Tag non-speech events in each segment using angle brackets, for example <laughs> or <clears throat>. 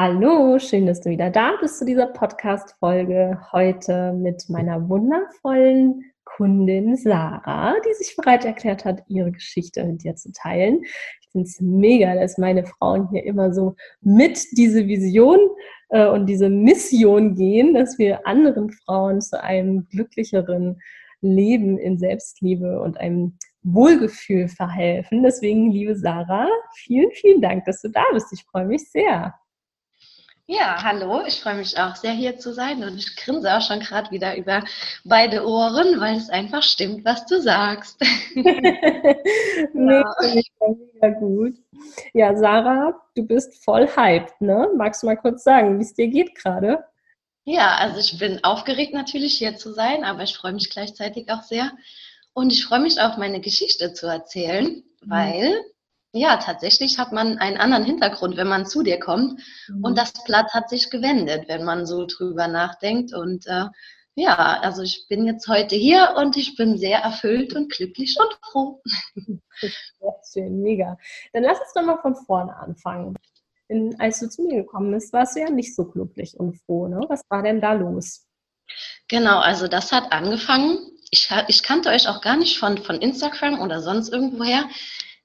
Hallo, schön, dass du wieder da bist zu dieser Podcast-Folge. Heute mit meiner wundervollen Kundin Sarah, die sich bereit erklärt hat, ihre Geschichte mit dir zu teilen. Ich finde es mega, dass meine Frauen hier immer so mit diese Vision äh, und diese Mission gehen, dass wir anderen Frauen zu einem glücklicheren Leben in Selbstliebe und einem Wohlgefühl verhelfen. Deswegen, liebe Sarah, vielen, vielen Dank, dass du da bist. Ich freue mich sehr. Ja, hallo, ich freue mich auch sehr hier zu sein und ich grinse auch schon gerade wieder über beide Ohren, weil es einfach stimmt, was du sagst. <laughs> <laughs> mega, mega, gut. Ja, Sarah, du bist voll hyped, ne? Magst du mal kurz sagen, wie es dir geht gerade? Ja, also ich bin aufgeregt natürlich hier zu sein, aber ich freue mich gleichzeitig auch sehr. Und ich freue mich auch, meine Geschichte zu erzählen, mhm. weil ja, tatsächlich hat man einen anderen Hintergrund, wenn man zu dir kommt. Mhm. Und das Blatt hat sich gewendet, wenn man so drüber nachdenkt. Und äh, ja, also ich bin jetzt heute hier und ich bin sehr erfüllt und glücklich und froh. Sehr schön, mega. Dann lass uns doch mal von vorne anfangen. In, als du zu mir gekommen bist, warst du ja nicht so glücklich und froh. Ne? Was war denn da los? Genau, also das hat angefangen. Ich, ich kannte euch auch gar nicht von, von Instagram oder sonst irgendwoher.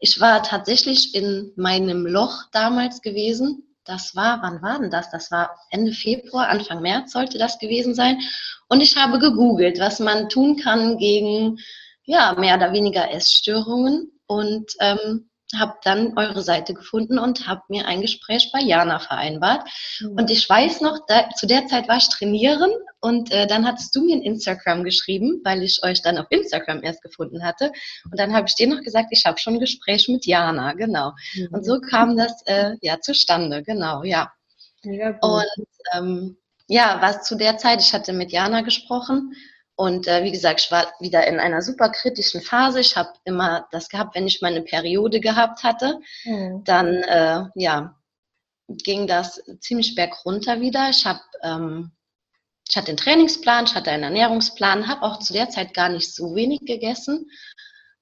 Ich war tatsächlich in meinem Loch damals gewesen. Das war, wann war denn das? Das war Ende Februar, Anfang März sollte das gewesen sein. Und ich habe gegoogelt, was man tun kann gegen, ja, mehr oder weniger Essstörungen. Und ähm, habe dann eure Seite gefunden und habe mir ein Gespräch bei Jana vereinbart. Mhm. Und ich weiß noch, da, zu der Zeit war ich trainieren und äh, dann hattest du mir in Instagram geschrieben, weil ich euch dann auf Instagram erst gefunden hatte. Und dann habe ich dir noch gesagt, ich habe schon ein Gespräch mit Jana, genau. Mhm. Und so kam das äh, ja zustande, genau, ja. ja und ähm, ja, was zu der Zeit, ich hatte mit Jana gesprochen und äh, wie gesagt, ich war wieder in einer super kritischen Phase. Ich habe immer das gehabt, wenn ich meine Periode gehabt hatte, mhm. dann äh, ja, ging das ziemlich bergunter wieder. Ich habe ähm, ich hatte einen Trainingsplan, ich hatte einen Ernährungsplan, habe auch zu der Zeit gar nicht so wenig gegessen.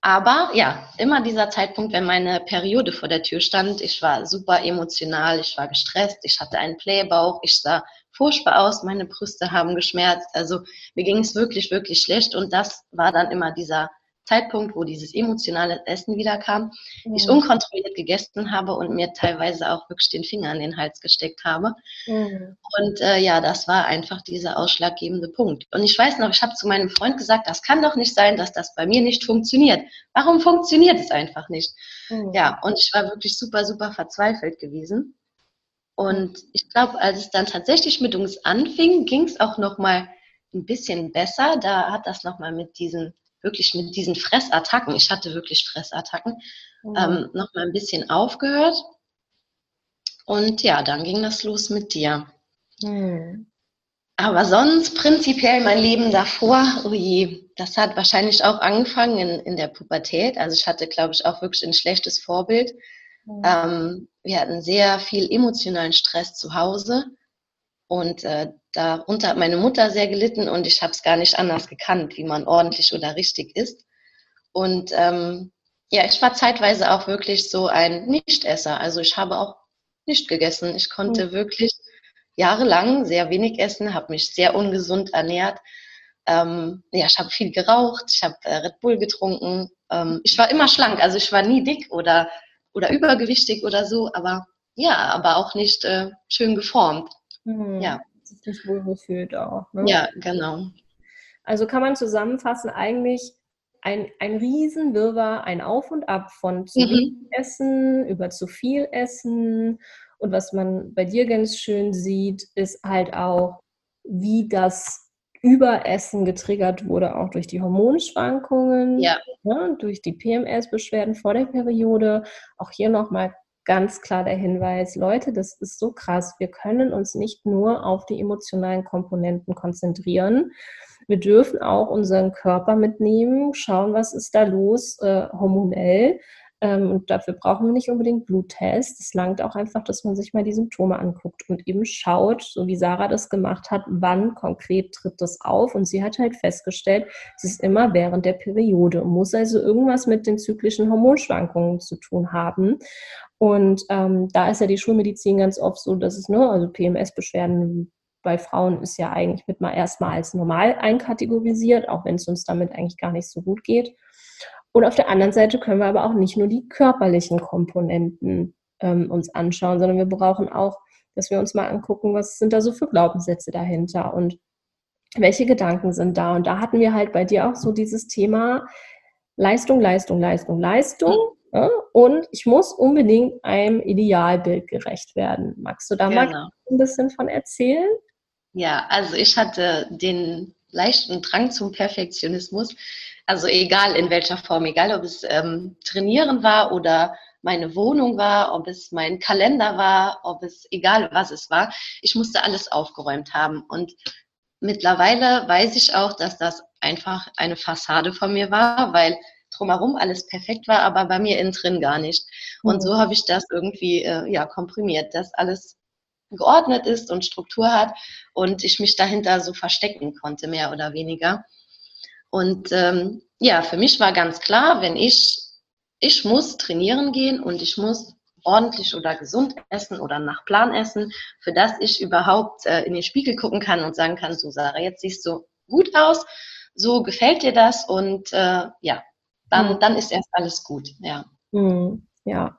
Aber ja, immer dieser Zeitpunkt, wenn meine Periode vor der Tür stand, ich war super emotional, ich war gestresst, ich hatte einen Playbauch, ich sah furchtbar aus, meine Brüste haben geschmerzt. Also mir ging es wirklich, wirklich schlecht. Und das war dann immer dieser Zeitpunkt, wo dieses emotionale Essen wieder kam, mhm. ich unkontrolliert gegessen habe und mir teilweise auch wirklich den Finger an den Hals gesteckt habe. Mhm. Und äh, ja, das war einfach dieser ausschlaggebende Punkt. Und ich weiß noch, ich habe zu meinem Freund gesagt, das kann doch nicht sein, dass das bei mir nicht funktioniert. Warum funktioniert es einfach nicht? Mhm. Ja, und ich war wirklich super, super verzweifelt gewesen. Und ich glaube, als es dann tatsächlich mit uns anfing, ging es auch noch mal ein bisschen besser. Da hat das noch mal mit diesen wirklich mit diesen Fressattacken, ich hatte wirklich Fressattacken, mhm. ähm, noch mal ein bisschen aufgehört. Und ja, dann ging das los mit dir. Mhm. Aber sonst prinzipiell mein Leben davor, oh je, das hat wahrscheinlich auch angefangen in, in der Pubertät. Also ich hatte, glaube ich, auch wirklich ein schlechtes Vorbild. Mhm. Ähm, wir hatten sehr viel emotionalen Stress zu Hause und äh, darunter hat meine Mutter sehr gelitten und ich habe es gar nicht anders gekannt, wie man ordentlich oder richtig ist. Und ähm, ja, ich war zeitweise auch wirklich so ein Nichtesser. Also ich habe auch nicht gegessen. Ich konnte mhm. wirklich jahrelang sehr wenig essen, habe mich sehr ungesund ernährt. Ähm, ja, ich habe viel geraucht, ich habe äh, Red Bull getrunken. Ähm, ich war immer schlank, also ich war nie dick oder oder übergewichtig oder so, aber ja, aber auch nicht äh, schön geformt. Hm, ja. Sich nicht wohlgefühlt auch. Ne? Ja, genau. Also kann man zusammenfassen, eigentlich ein, ein Riesenwirrwarr, ein Auf und Ab von zu mhm. wenig Essen über zu viel Essen. Und was man bei dir ganz schön sieht, ist halt auch, wie das Überessen getriggert wurde, auch durch die Hormonschwankungen, ja. ne, durch die PMS-Beschwerden vor der Periode. Auch hier nochmal ganz klar der Hinweis, Leute, das ist so krass. Wir können uns nicht nur auf die emotionalen Komponenten konzentrieren. Wir dürfen auch unseren Körper mitnehmen, schauen, was ist da los äh, hormonell und dafür brauchen wir nicht unbedingt Bluttests. Es langt auch einfach, dass man sich mal die Symptome anguckt und eben schaut, so wie Sarah das gemacht hat, wann konkret tritt das auf. Und sie hat halt festgestellt, es ist immer während der Periode, muss also irgendwas mit den zyklischen Hormonschwankungen zu tun haben. Und ähm, da ist ja die Schulmedizin ganz oft so, dass es, ne, also PMS-Beschwerden bei Frauen ist ja eigentlich mit mal erstmal als normal einkategorisiert, auch wenn es uns damit eigentlich gar nicht so gut geht. Und auf der anderen Seite können wir aber auch nicht nur die körperlichen Komponenten ähm, uns anschauen, sondern wir brauchen auch, dass wir uns mal angucken, was sind da so für Glaubenssätze dahinter und welche Gedanken sind da. Und da hatten wir halt bei dir auch so dieses Thema Leistung, Leistung, Leistung, Leistung. Ja, und ich muss unbedingt einem Idealbild gerecht werden. Magst du da genau. mal ein bisschen von erzählen? Ja, also ich hatte den leichten Drang zum Perfektionismus. Also egal in welcher Form, egal ob es ähm, Trainieren war oder meine Wohnung war, ob es mein Kalender war, ob es egal was es war, ich musste alles aufgeräumt haben. Und mittlerweile weiß ich auch, dass das einfach eine Fassade von mir war, weil drumherum alles perfekt war, aber bei mir innen drin gar nicht. Und mhm. so habe ich das irgendwie äh, ja, komprimiert, dass alles geordnet ist und Struktur hat und ich mich dahinter so verstecken konnte, mehr oder weniger. Und ähm, ja, für mich war ganz klar, wenn ich, ich muss trainieren gehen und ich muss ordentlich oder gesund essen oder nach Plan essen, für das ich überhaupt äh, in den Spiegel gucken kann und sagen kann, so Sarah, jetzt siehst du gut aus, so gefällt dir das und äh, ja, dann, mhm. dann ist erst alles gut, ja. Mhm. Ja.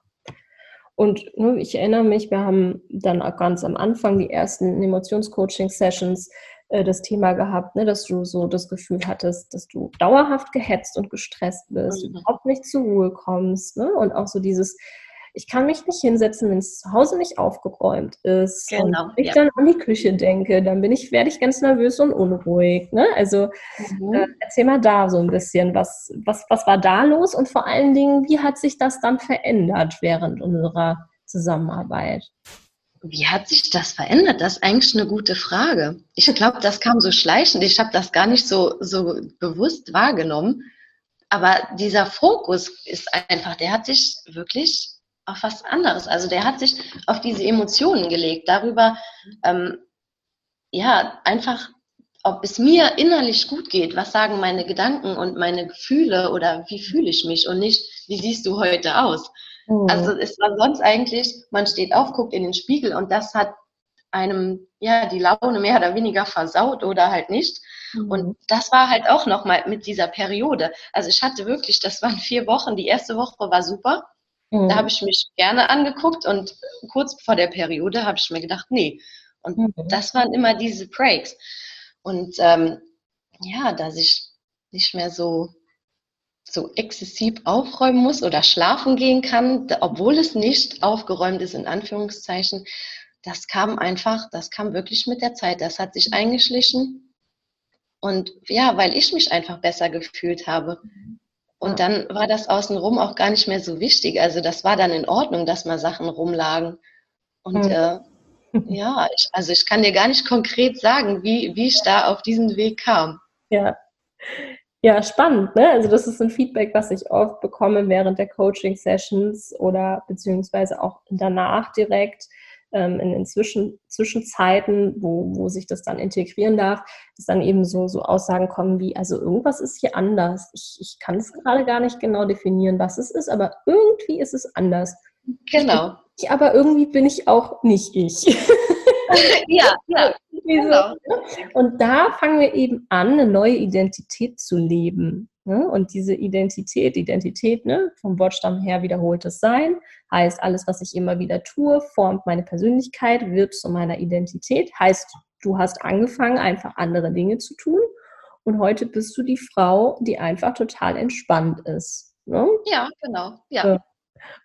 Und ich erinnere mich, wir haben dann auch ganz am Anfang die ersten Emotionscoaching-Sessions äh, das Thema gehabt, ne, dass du so das Gefühl hattest, dass du dauerhaft gehetzt und gestresst bist, mhm. überhaupt nicht zur Ruhe kommst. Ne? Und auch so dieses, ich kann mich nicht hinsetzen, wenn es zu Hause nicht aufgeräumt ist. Genau, und ich ja. dann an die Küche denke, dann bin ich, werde ich ganz nervös und unruhig. Ne? Also mhm. äh, erzähl mal da so ein bisschen, was, was, was war da los und vor allen Dingen, wie hat sich das dann verändert während unserer Zusammenarbeit? Wie hat sich das verändert? Das ist eigentlich eine gute Frage. Ich glaube, das kam so schleichend. Ich habe das gar nicht so, so bewusst wahrgenommen. Aber dieser Fokus ist einfach, der hat sich wirklich auf was anderes. Also der hat sich auf diese Emotionen gelegt, darüber, ähm, ja, einfach, ob es mir innerlich gut geht, was sagen meine Gedanken und meine Gefühle oder wie fühle ich mich und nicht, wie siehst du heute aus. Mhm. Also es war sonst eigentlich, man steht auf, guckt in den Spiegel und das hat einem ja die Laune mehr oder weniger versaut oder halt nicht. Mhm. Und das war halt auch nochmal mit dieser Periode. Also ich hatte wirklich, das waren vier Wochen. Die erste Woche war super. Mhm. Da habe ich mich gerne angeguckt und kurz vor der Periode habe ich mir gedacht, nee. Und mhm. das waren immer diese Breaks. Und ähm, ja, dass ich nicht mehr so, so exzessiv aufräumen muss oder schlafen gehen kann, obwohl es nicht aufgeräumt ist, in Anführungszeichen, das kam einfach, das kam wirklich mit der Zeit. Das hat sich eingeschlichen. Und ja, weil ich mich einfach besser gefühlt habe. Und dann war das außenrum auch gar nicht mehr so wichtig. Also das war dann in Ordnung, dass mal Sachen rumlagen. Und äh, ja, ich, also ich kann dir gar nicht konkret sagen, wie, wie ich da auf diesen Weg kam. Ja. Ja, spannend. Ne? Also das ist ein Feedback, was ich oft bekomme während der Coaching-Sessions oder beziehungsweise auch danach direkt ähm, in den Zwischen Zwischenzeiten, wo, wo sich das dann integrieren darf, dass dann eben so, so Aussagen kommen wie, also irgendwas ist hier anders. Ich, ich kann es gerade gar nicht genau definieren, was es ist, aber irgendwie ist es anders. Genau. Ich, aber irgendwie bin ich auch nicht ich. <laughs> ja, ja. Genau. <laughs> Und da fangen wir eben an, eine neue Identität zu leben. Ne? Und diese Identität, Identität, ne, vom Wortstamm her wiederholtes Sein, heißt, alles, was ich immer wieder tue, formt meine Persönlichkeit, wird zu meiner Identität, heißt, du hast angefangen, einfach andere Dinge zu tun. Und heute bist du die Frau, die einfach total entspannt ist. Ne? Ja, genau. Ja.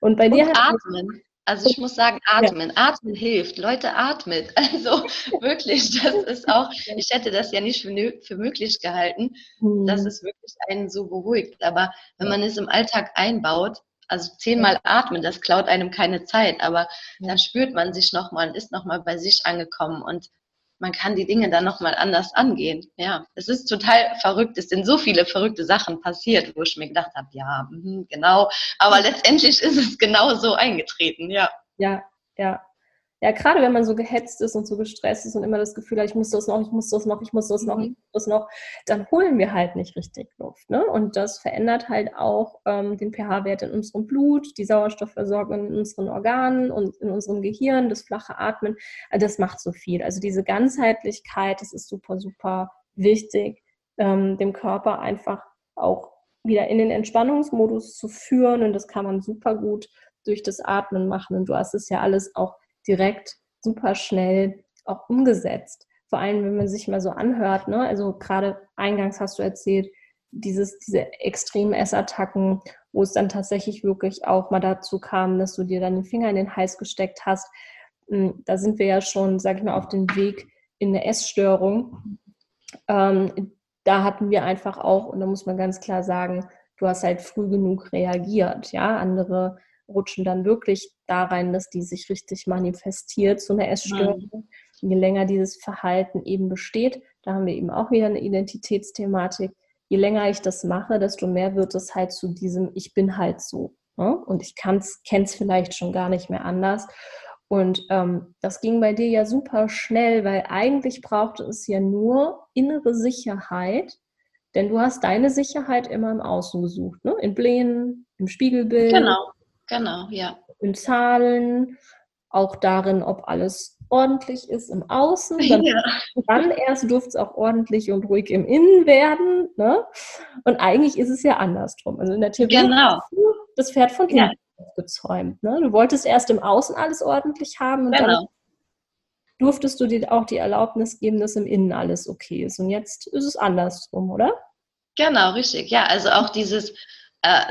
Und bei und dir atmen. Also ich muss sagen, atmen. Ja. Atmen hilft. Leute, atmet. <laughs> Also wirklich, das <laughs> ist auch, ich hätte das ja nicht für, für möglich gehalten, mhm. dass es wirklich einen so beruhigt. Aber wenn man es im Alltag einbaut, also zehnmal atmen, das klaut einem keine Zeit, aber dann spürt man sich nochmal und ist nochmal bei sich angekommen und man kann die Dinge dann nochmal anders angehen. Ja, es ist total verrückt. Es sind so viele verrückte Sachen passiert, wo ich mir gedacht habe, ja, mh, genau. Aber letztendlich ist es genau so eingetreten, ja. Ja, ja. Ja, gerade wenn man so gehetzt ist und so gestresst ist und immer das Gefühl hat, ich muss das noch, ich muss das noch, ich muss das noch, ich muss das noch, dann holen wir halt nicht richtig Luft. Ne? Und das verändert halt auch ähm, den pH-Wert in unserem Blut, die Sauerstoffversorgung in unseren Organen und in unserem Gehirn, das flache Atmen. Also das macht so viel. Also diese Ganzheitlichkeit, das ist super, super wichtig, ähm, dem Körper einfach auch wieder in den Entspannungsmodus zu führen. Und das kann man super gut durch das Atmen machen. Und du hast es ja alles auch direkt super schnell auch umgesetzt. Vor allem, wenn man sich mal so anhört, ne? also gerade eingangs hast du erzählt, dieses, diese extremen Essattacken, wo es dann tatsächlich wirklich auch mal dazu kam, dass du dir dann den Finger in den Hals gesteckt hast. Hm, da sind wir ja schon, sag ich mal, auf dem Weg in eine Essstörung. Ähm, da hatten wir einfach auch, und da muss man ganz klar sagen, du hast halt früh genug reagiert. Ja, andere rutschen dann wirklich da rein, dass die sich richtig manifestiert, so eine Essstörung. Mhm. Je länger dieses Verhalten eben besteht, da haben wir eben auch wieder eine Identitätsthematik. Je länger ich das mache, desto mehr wird es halt zu diesem Ich bin halt so. Ne? Und ich kenne es vielleicht schon gar nicht mehr anders. Und ähm, das ging bei dir ja super schnell, weil eigentlich brauchte es ja nur innere Sicherheit, denn du hast deine Sicherheit immer im Außen gesucht, ne? in Plänen, im Spiegelbild. Genau. Genau, ja. In Zahlen, auch darin, ob alles ordentlich ist im Außen. Dann, <laughs> ja. dann erst durfte es auch ordentlich und ruhig im Innen werden. Ne? Und eigentlich ist es ja andersrum. Also in der Theorie genau. das Pferd von hinten ja. gezäumt. Ne? Du wolltest erst im Außen alles ordentlich haben und genau. dann durftest du dir auch die Erlaubnis geben, dass im Innen alles okay ist. Und jetzt ist es andersrum, oder? Genau, richtig. Ja, also auch dieses äh,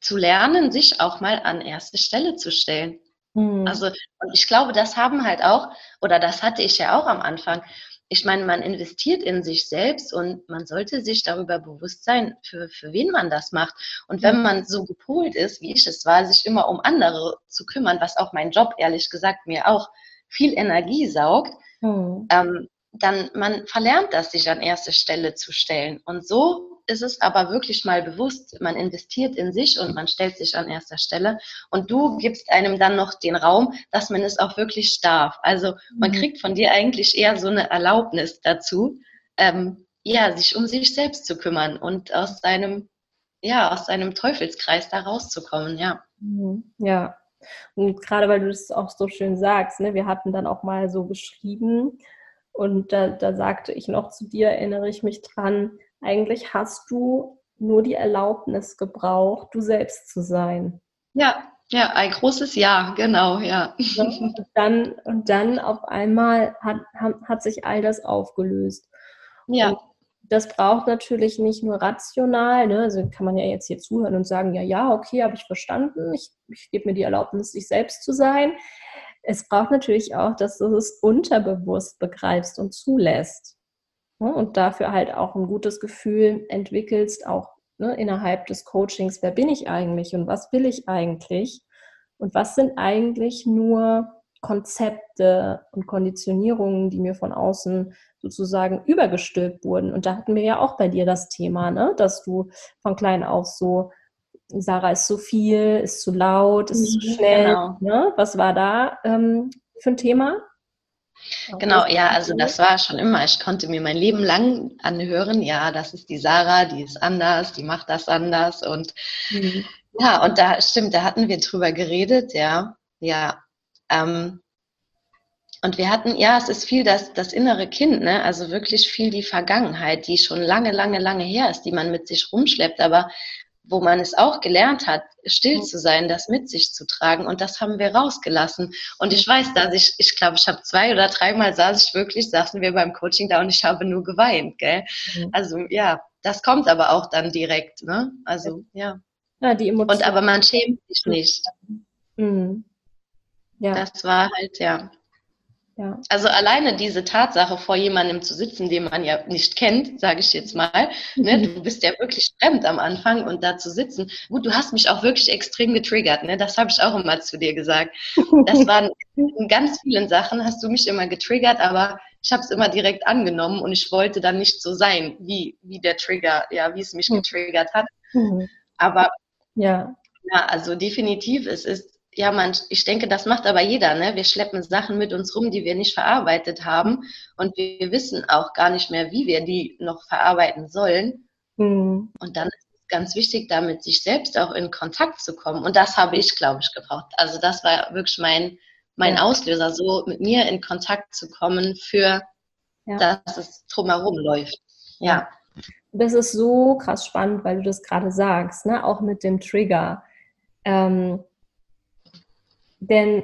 zu lernen, sich auch mal an erste Stelle zu stellen. Mhm. Also, und ich glaube, das haben halt auch, oder das hatte ich ja auch am Anfang. Ich meine, man investiert in sich selbst und man sollte sich darüber bewusst sein, für, für wen man das macht. Und wenn hm. man so gepolt ist, wie ich es war, sich immer um andere zu kümmern, was auch mein Job, ehrlich gesagt, mir auch viel Energie saugt, mhm. ähm, dann man verlernt das, sich an erste Stelle zu stellen. Und so ist es aber wirklich mal bewusst, man investiert in sich und man stellt sich an erster Stelle und du gibst einem dann noch den Raum, dass man es auch wirklich darf. Also man mhm. kriegt von dir eigentlich eher so eine Erlaubnis dazu, ähm, ja, sich um sich selbst zu kümmern und aus seinem, ja, aus seinem Teufelskreis da rauszukommen, ja. Mhm. Ja. Und gerade weil du das auch so schön sagst, ne, wir hatten dann auch mal so geschrieben, und da, da sagte ich noch zu dir, erinnere ich mich dran, eigentlich hast du nur die Erlaubnis gebraucht, du selbst zu sein. Ja, ja, ein großes Ja, genau, ja. Und dann, und dann auf einmal hat, hat sich all das aufgelöst. Ja. Und das braucht natürlich nicht nur rational, ne? also kann man ja jetzt hier zuhören und sagen, ja, ja, okay, habe ich verstanden, ich, ich gebe mir die Erlaubnis, sich selbst zu sein. Es braucht natürlich auch, dass du es unterbewusst begreifst und zulässt. Ne, und dafür halt auch ein gutes Gefühl entwickelst, auch ne, innerhalb des Coachings, wer bin ich eigentlich und was will ich eigentlich und was sind eigentlich nur Konzepte und Konditionierungen, die mir von außen sozusagen übergestülpt wurden. Und da hatten wir ja auch bei dir das Thema, ne? dass du von klein auf so, Sarah ist zu viel, ist zu laut, ist zu mhm, schnell. Genau. Ne? Was war da ähm, für ein Thema? Genau, ja, also das war schon immer. Ich konnte mir mein Leben lang anhören, ja, das ist die Sarah, die ist anders, die macht das anders und mhm. ja, und da stimmt, da hatten wir drüber geredet, ja, ja. Ähm, und wir hatten, ja, es ist viel das, das innere Kind, ne? also wirklich viel die Vergangenheit, die schon lange, lange, lange her ist, die man mit sich rumschleppt, aber wo man es auch gelernt hat, still zu sein, das mit sich zu tragen. Und das haben wir rausgelassen. Und ich weiß, dass ich, ich glaube, ich habe zwei oder dreimal saß ich wirklich, saßen wir beim Coaching da und ich habe nur geweint, gell? Mhm. Also ja, das kommt aber auch dann direkt, ne? Also ja. Ja, die Emotionen. Und aber man schämt sich nicht. Mhm. Ja. Das war halt, ja. Ja. Also alleine diese Tatsache, vor jemandem zu sitzen, den man ja nicht kennt, sage ich jetzt mal, ne, mhm. du bist ja wirklich fremd am Anfang und da zu sitzen. Gut, du hast mich auch wirklich extrem getriggert, ne? das habe ich auch immer zu dir gesagt. Das <laughs> waren in ganz vielen Sachen, hast du mich immer getriggert, aber ich habe es immer direkt angenommen und ich wollte dann nicht so sein, wie, wie der Trigger, ja, wie es mich mhm. getriggert hat. Mhm. Aber ja. ja, also definitiv, es ist ja, man, ich denke, das macht aber jeder, ne? Wir schleppen Sachen mit uns rum, die wir nicht verarbeitet haben und wir wissen auch gar nicht mehr, wie wir die noch verarbeiten sollen. Mhm. Und dann ist es ganz wichtig, da mit sich selbst auch in Kontakt zu kommen. Und das habe ich, glaube ich, gebraucht. Also das war wirklich mein, mein ja. Auslöser, so mit mir in Kontakt zu kommen für, ja. dass es drumherum läuft. Ja. Das ist so krass spannend, weil du das gerade sagst, ne? auch mit dem Trigger. Ähm, denn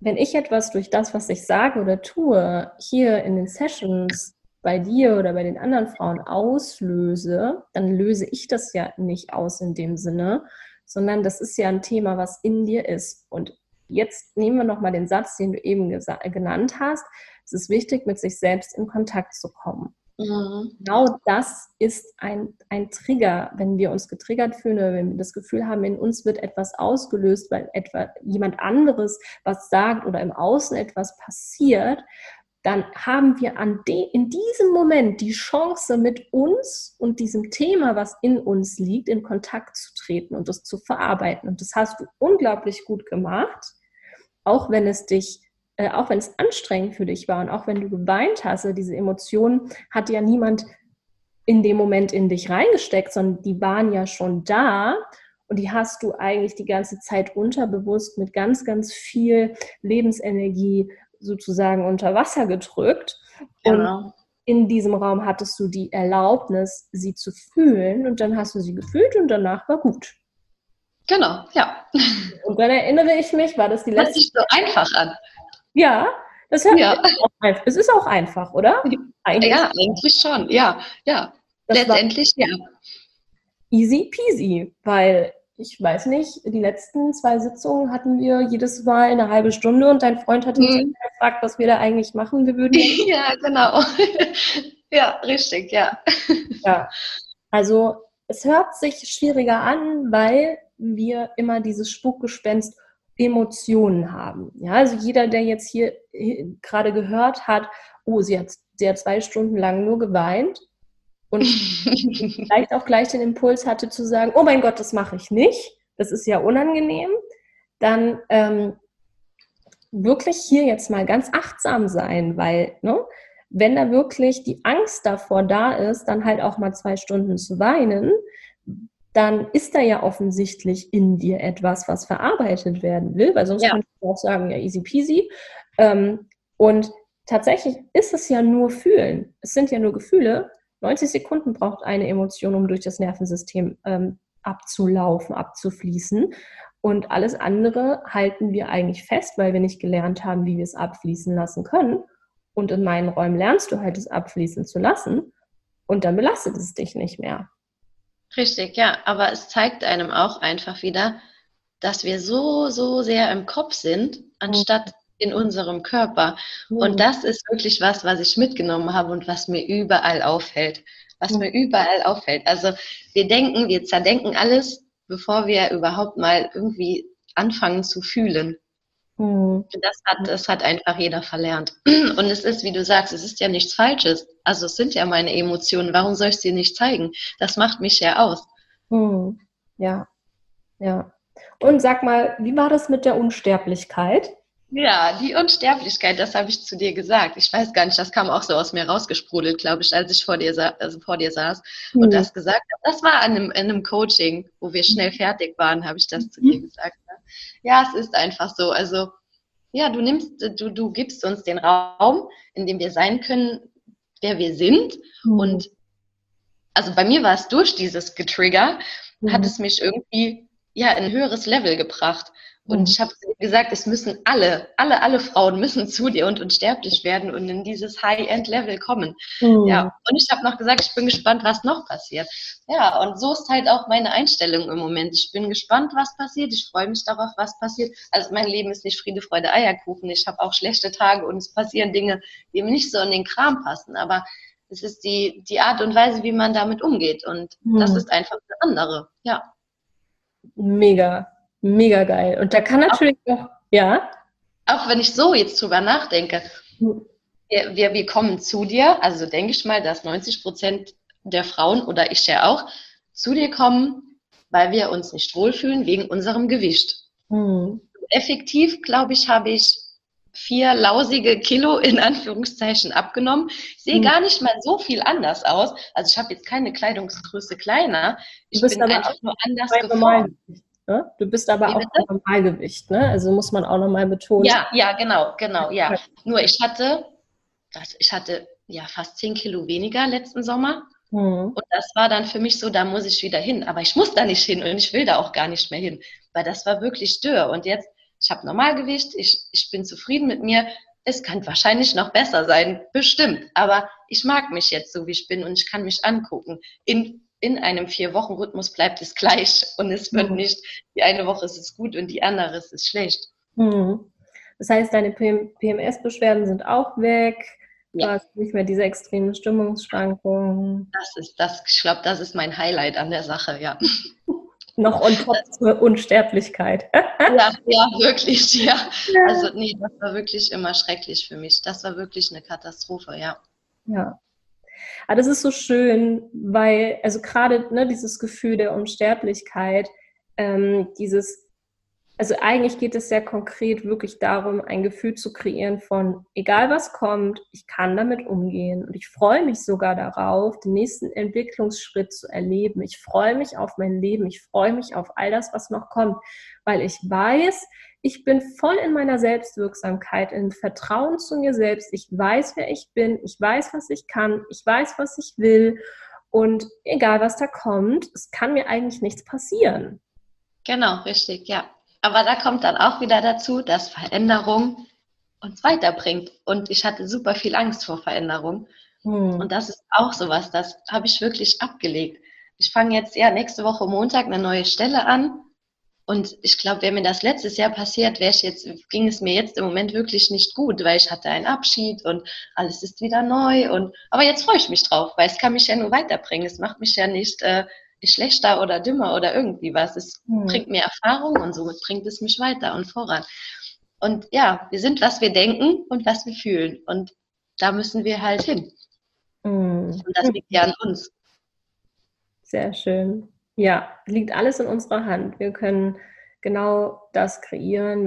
wenn ich etwas durch das, was ich sage oder tue, hier in den Sessions bei dir oder bei den anderen Frauen auslöse, dann löse ich das ja nicht aus in dem Sinne, sondern das ist ja ein Thema, was in dir ist. Und jetzt nehmen wir nochmal den Satz, den du eben genannt hast. Es ist wichtig, mit sich selbst in Kontakt zu kommen. Mhm. Genau das ist ein, ein Trigger, wenn wir uns getriggert fühlen oder wenn wir das Gefühl haben, in uns wird etwas ausgelöst, weil etwa jemand anderes was sagt oder im Außen etwas passiert, dann haben wir an de, in diesem Moment die Chance, mit uns und diesem Thema, was in uns liegt, in Kontakt zu treten und das zu verarbeiten. Und das hast du unglaublich gut gemacht, auch wenn es dich äh, auch wenn es anstrengend für dich war und auch wenn du geweint hast, also diese Emotionen hat ja niemand in dem Moment in dich reingesteckt, sondern die waren ja schon da und die hast du eigentlich die ganze Zeit unterbewusst mit ganz, ganz viel Lebensenergie sozusagen unter Wasser gedrückt. Genau. Und in diesem Raum hattest du die Erlaubnis, sie zu fühlen und dann hast du sie gefühlt und danach war gut. Genau, ja. Und dann erinnere ich mich, war das die letzte. Hört sich so einfach an. Ja, das hört ja. Auch es ist auch einfach, oder? Eigentlich ja, eigentlich schon. Ja, ja. Das Letztendlich ja. Easy peasy, weil ich weiß nicht, die letzten zwei Sitzungen hatten wir jedes Mal eine halbe Stunde und dein Freund hat uns mhm. gefragt, was wir da eigentlich machen. Wir würden <laughs> ja, genau. <laughs> ja, richtig, ja. Ja, also es hört sich schwieriger an, weil wir immer dieses Spukgespenst Emotionen haben. Ja, also jeder, der jetzt hier gerade gehört hat, oh, sie hat, sie hat zwei Stunden lang nur geweint und <laughs> vielleicht auch gleich den Impuls hatte zu sagen, oh mein Gott, das mache ich nicht, das ist ja unangenehm, dann ähm, wirklich hier jetzt mal ganz achtsam sein, weil, ne, wenn da wirklich die Angst davor da ist, dann halt auch mal zwei Stunden zu weinen, dann ist da ja offensichtlich in dir etwas, was verarbeitet werden will, weil sonst ja. kannst du auch sagen, ja, easy peasy. Ähm, und tatsächlich ist es ja nur Fühlen. Es sind ja nur Gefühle. 90 Sekunden braucht eine Emotion, um durch das Nervensystem ähm, abzulaufen, abzufließen. Und alles andere halten wir eigentlich fest, weil wir nicht gelernt haben, wie wir es abfließen lassen können. Und in meinen Räumen lernst du halt, es abfließen zu lassen. Und dann belastet es dich nicht mehr. Richtig, ja. Aber es zeigt einem auch einfach wieder, dass wir so, so sehr im Kopf sind, anstatt mhm. in unserem Körper. Mhm. Und das ist wirklich was, was ich mitgenommen habe und was mir überall auffällt. Was mhm. mir überall auffällt. Also wir denken, wir zerdenken alles, bevor wir überhaupt mal irgendwie anfangen zu fühlen. Mhm. Das hat, das hat einfach jeder verlernt. <clears throat> Und es ist, wie du sagst, es ist ja nichts Falsches. Also es sind ja meine Emotionen. Warum soll ich sie nicht zeigen? Das macht mich ja aus. Mhm. Ja, ja. Und sag mal, wie war das mit der Unsterblichkeit? Ja, die Unsterblichkeit, das habe ich zu dir gesagt. Ich weiß gar nicht, das kam auch so aus mir rausgesprudelt, glaube ich, als ich vor dir, sa also vor dir saß mhm. und das gesagt habe. Das war an einem, in einem Coaching, wo wir schnell fertig waren, habe ich das zu dir gesagt. Ja, es ist einfach so. Also, ja, du nimmst, du, du gibst uns den Raum, in dem wir sein können, wer wir sind. Mhm. Und also bei mir war es durch dieses Getrigger, mhm. hat es mich irgendwie ja in ein höheres Level gebracht. Und mhm. ich habe gesagt, es müssen alle, alle, alle Frauen müssen zu dir und unsterblich werden und in dieses High-End-Level kommen. Mhm. Ja, und ich habe noch gesagt, ich bin gespannt, was noch passiert. Ja, und so ist halt auch meine Einstellung im Moment. Ich bin gespannt, was passiert. Ich freue mich darauf, was passiert. Also mein Leben ist nicht Friede, Freude, Eierkuchen. Ich habe auch schlechte Tage und es passieren Dinge, die mir nicht so in den Kram passen. Aber es ist die, die Art und Weise, wie man damit umgeht. Und mhm. das ist einfach eine andere. Ja. Mega, Mega geil. Und da kann natürlich auch, ja. Auch wenn ich so jetzt drüber nachdenke, hm. wir, wir, wir kommen zu dir, also denke ich mal, dass 90 Prozent der Frauen oder ich ja auch zu dir kommen, weil wir uns nicht wohlfühlen wegen unserem Gewicht. Mhm. Effektiv, glaube ich, habe ich vier lausige Kilo in Anführungszeichen abgenommen. Ich sehe mhm. gar nicht mal so viel anders aus. Also ich habe jetzt keine Kleidungsgröße kleiner. Ich bin einfach nur anders geformt. Ne? Du bist aber auch im Normalgewicht, ne? Also muss man auch nochmal betonen. Ja, ja, genau, genau, ja. Nur ich hatte, ich hatte ja fast zehn Kilo weniger letzten Sommer. Mhm. Und das war dann für mich so, da muss ich wieder hin. Aber ich muss da nicht hin und ich will da auch gar nicht mehr hin, weil das war wirklich dürr. Und jetzt, ich habe Normalgewicht, ich, ich bin zufrieden mit mir. Es kann wahrscheinlich noch besser sein, bestimmt. Aber ich mag mich jetzt so, wie ich bin und ich kann mich angucken. In, in einem Vier-Wochen-Rhythmus bleibt es gleich und es wird mhm. nicht, die eine Woche ist es gut und die andere ist es schlecht. Mhm. Das heißt, deine PMS-Beschwerden sind auch weg. Ja. Du hast nicht mehr diese extremen Stimmungsschwankungen. Das ist das, ich glaube, das ist mein Highlight an der Sache, ja. <laughs> Noch on top zur Unsterblichkeit. <laughs> ja, ja, wirklich, ja. Also nee, das war wirklich immer schrecklich für mich. Das war wirklich eine Katastrophe, ja. Ja. Aber das ist so schön, weil, also gerade ne, dieses Gefühl der Unsterblichkeit, ähm, dieses also eigentlich geht es sehr konkret wirklich darum, ein Gefühl zu kreieren von, egal was kommt, ich kann damit umgehen. Und ich freue mich sogar darauf, den nächsten Entwicklungsschritt zu erleben. Ich freue mich auf mein Leben. Ich freue mich auf all das, was noch kommt, weil ich weiß, ich bin voll in meiner Selbstwirksamkeit, in Vertrauen zu mir selbst. Ich weiß, wer ich bin. Ich weiß, was ich kann. Ich weiß, was ich will. Und egal, was da kommt, es kann mir eigentlich nichts passieren. Genau, richtig, ja. Aber da kommt dann auch wieder dazu, dass Veränderung uns weiterbringt. Und ich hatte super viel Angst vor Veränderung. Hm. Und das ist auch sowas, das habe ich wirklich abgelegt. Ich fange jetzt ja nächste Woche Montag eine neue Stelle an. Und ich glaube, wäre mir das letztes Jahr passiert, wäre ich jetzt, ging es mir jetzt im Moment wirklich nicht gut, weil ich hatte einen Abschied und alles ist wieder neu. Und aber jetzt freue ich mich drauf, weil es kann mich ja nur weiterbringen. Es macht mich ja nicht äh, schlechter oder dümmer oder irgendwie was. Es mhm. bringt mir Erfahrung und somit bringt es mich weiter und voran. Und ja, wir sind, was wir denken und was wir fühlen. Und da müssen wir halt hin. Mhm. Und das liegt ja an uns. Sehr schön. Ja, liegt alles in unserer Hand. Wir können genau das kreieren.